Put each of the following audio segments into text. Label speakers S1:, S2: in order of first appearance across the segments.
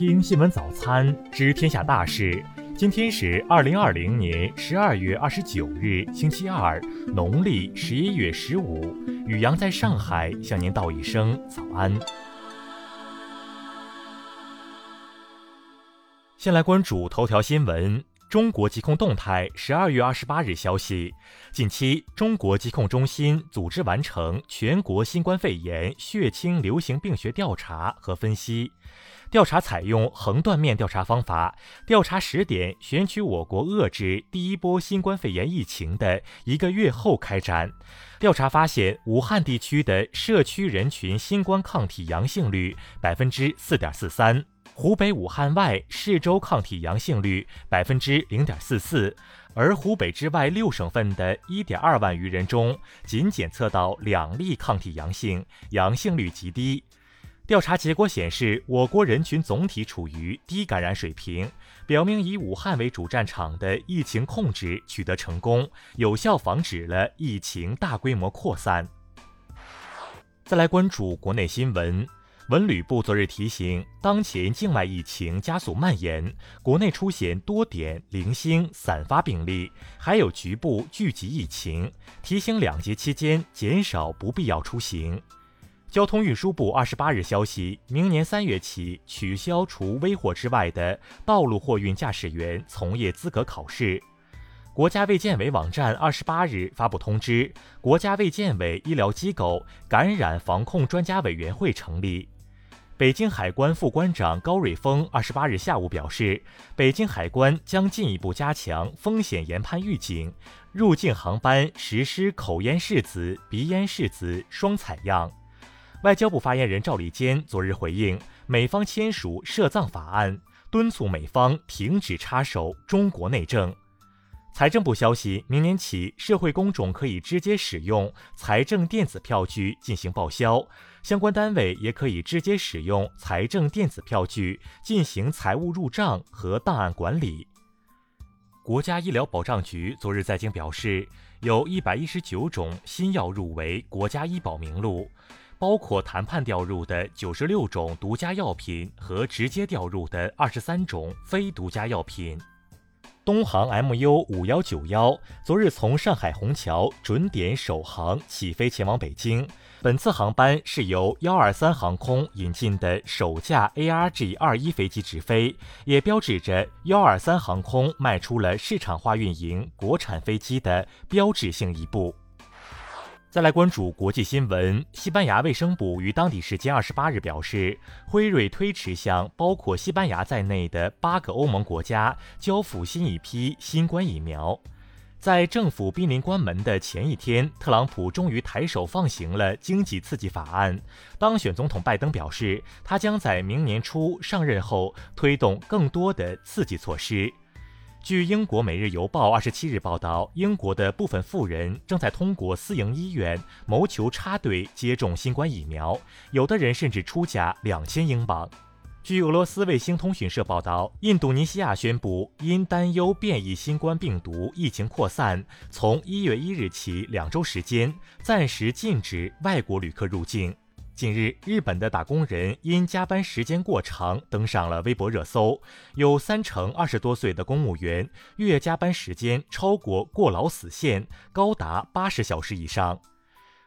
S1: 听新闻早餐，知天下大事。今天是二零二零年十二月二十九日，星期二，农历十一月十五。雨阳在上海向您道一声早安。先来关注头条新闻。中国疾控动态十二月二十八日消息，近期中国疾控中心组织完成全国新冠肺炎血清流行病学调查和分析。调查采用横断面调查方法，调查时点选取我国遏制第一波新冠肺炎疫情的一个月后开展。调查发现，武汉地区的社区人群新冠抗体阳性率百分之四点四三。湖北武汉外市州抗体阳性率百分之零点四四，而湖北之外六省份的一点二万余人中，仅检测到两例抗体阳性，阳性率极低。调查结果显示，我国人群总体处于低感染水平，表明以武汉为主战场的疫情控制取得成功，有效防止了疫情大规模扩散。再来关注国内新闻。文旅部昨日提醒，当前境外疫情加速蔓延，国内出现多点零星散发病例，还有局部聚集疫情，提醒两节期间减少不必要出行。交通运输部二十八日消息，明年三月起取消除危货之外的道路货运驾驶员从业资格考试。国家卫健委网站二十八日发布通知，国家卫健委医疗机构感染防控专家委员会成立。北京海关副关长高瑞峰二十八日下午表示，北京海关将进一步加强风险研判预警，入境航班实施口咽拭子、鼻咽拭子双采样。外交部发言人赵立坚昨日回应，美方签署涉藏法案，敦促美方停止插手中国内政。财政部消息，明年起，社会公众可以直接使用财政电子票据进行报销，相关单位也可以直接使用财政电子票据进行财务入账和档案管理。国家医疗保障局昨日在京表示，有一百一十九种新药入围国家医保名录，包括谈判调入的九十六种独家药品和直接调入的二十三种非独家药品。东航 MU 五幺九幺昨日从上海虹桥准点首航起飞前往北京。本次航班是由幺二三航空引进的首架 ARG 二一飞机直飞，也标志着幺二三航空迈出了市场化运营国产飞机的标志性一步。再来关注国际新闻，西班牙卫生部于当地时间二十八日表示，辉瑞推迟向包括西班牙在内的八个欧盟国家交付新一批新冠疫苗。在政府濒临关门的前一天，特朗普终于抬手放行了经济刺激法案。当选总统拜登表示，他将在明年初上任后推动更多的刺激措施。据英国《每日邮报》二十七日报道，英国的部分富人正在通过私营医院谋求插队接种新冠疫苗，有的人甚至出价两千英镑。据俄罗斯卫星通讯社报道，印度尼西亚宣布因担忧变异新冠病毒疫情扩散，从一月一日起两周时间暂时禁止外国旅客入境。近日，日本的打工人因加班时间过长登上了微博热搜，有三成二十多岁的公务员月加班时间超过过劳死线，高达八十小时以上。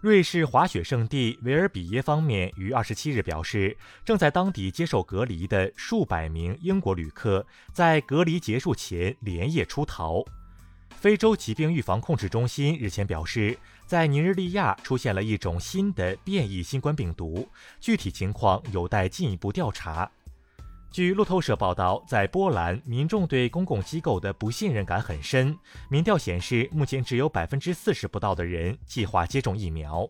S1: 瑞士滑雪胜地维尔比耶方面于二十七日表示，正在当地接受隔离的数百名英国旅客在隔离结束前连夜出逃。非洲疾病预防控制中心日前表示，在尼日利亚出现了一种新的变异新冠病毒，具体情况有待进一步调查。据路透社报道，在波兰，民众对公共机构的不信任感很深。民调显示，目前只有百分之四十不到的人计划接种疫苗。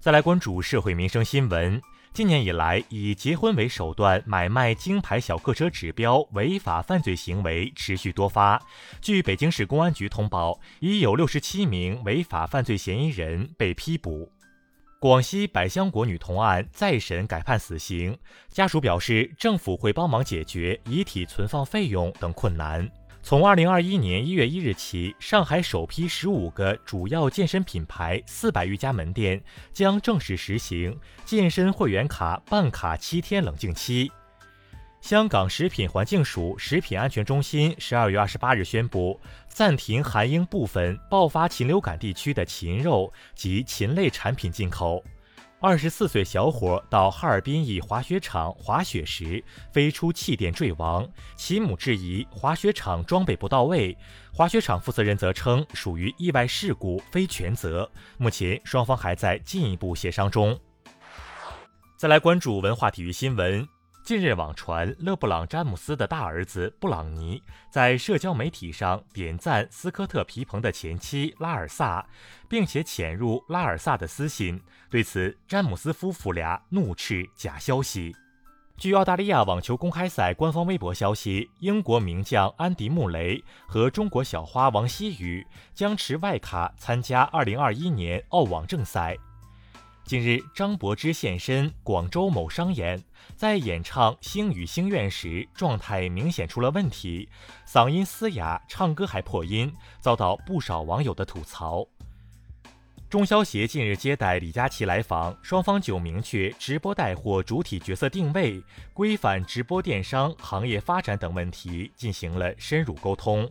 S1: 再来关注社会民生新闻。今年以来，以结婚为手段买卖金牌小客车指标违法犯罪行为持续多发。据北京市公安局通报，已有六十七名违法犯罪嫌疑人被批捕。广西百香果女童案再审改判死刑，家属表示，政府会帮忙解决遗体存放费用等困难。从二零二一年一月一日起，上海首批十五个主要健身品牌四百余家门店将正式实行健身会员卡办卡七天冷静期。香港食品环境署食品安全中心十二月二十八日宣布，暂停韩英部分爆发禽流感地区的禽肉及禽类产品进口。二十四岁小伙到哈尔滨一滑雪场滑雪时飞出气垫坠亡，其母质疑滑雪场装备不到位，滑雪场负责人则称属于意外事故，非全责。目前双方还在进一步协商中。再来关注文化体育新闻。近日网传，勒布朗·詹姆斯的大儿子布朗尼在社交媒体上点赞斯科特·皮蓬的前妻拉尔萨，并且潜入拉尔萨的私信。对此，詹姆斯夫妇俩怒斥假消息。据澳大利亚网球公开赛官方微博消息，英国名将安迪·穆雷和中国小花王希雨将持外卡参加2021年澳网正赛。近日，张柏芝现身广州某商演，在演唱《星语心愿》时，状态明显出了问题，嗓音嘶哑，唱歌还破音，遭到不少网友的吐槽。中消协近日接待李佳琦来访，双方就明确直播带货主体角色定位、规范直播电商行业发展等问题进行了深入沟通。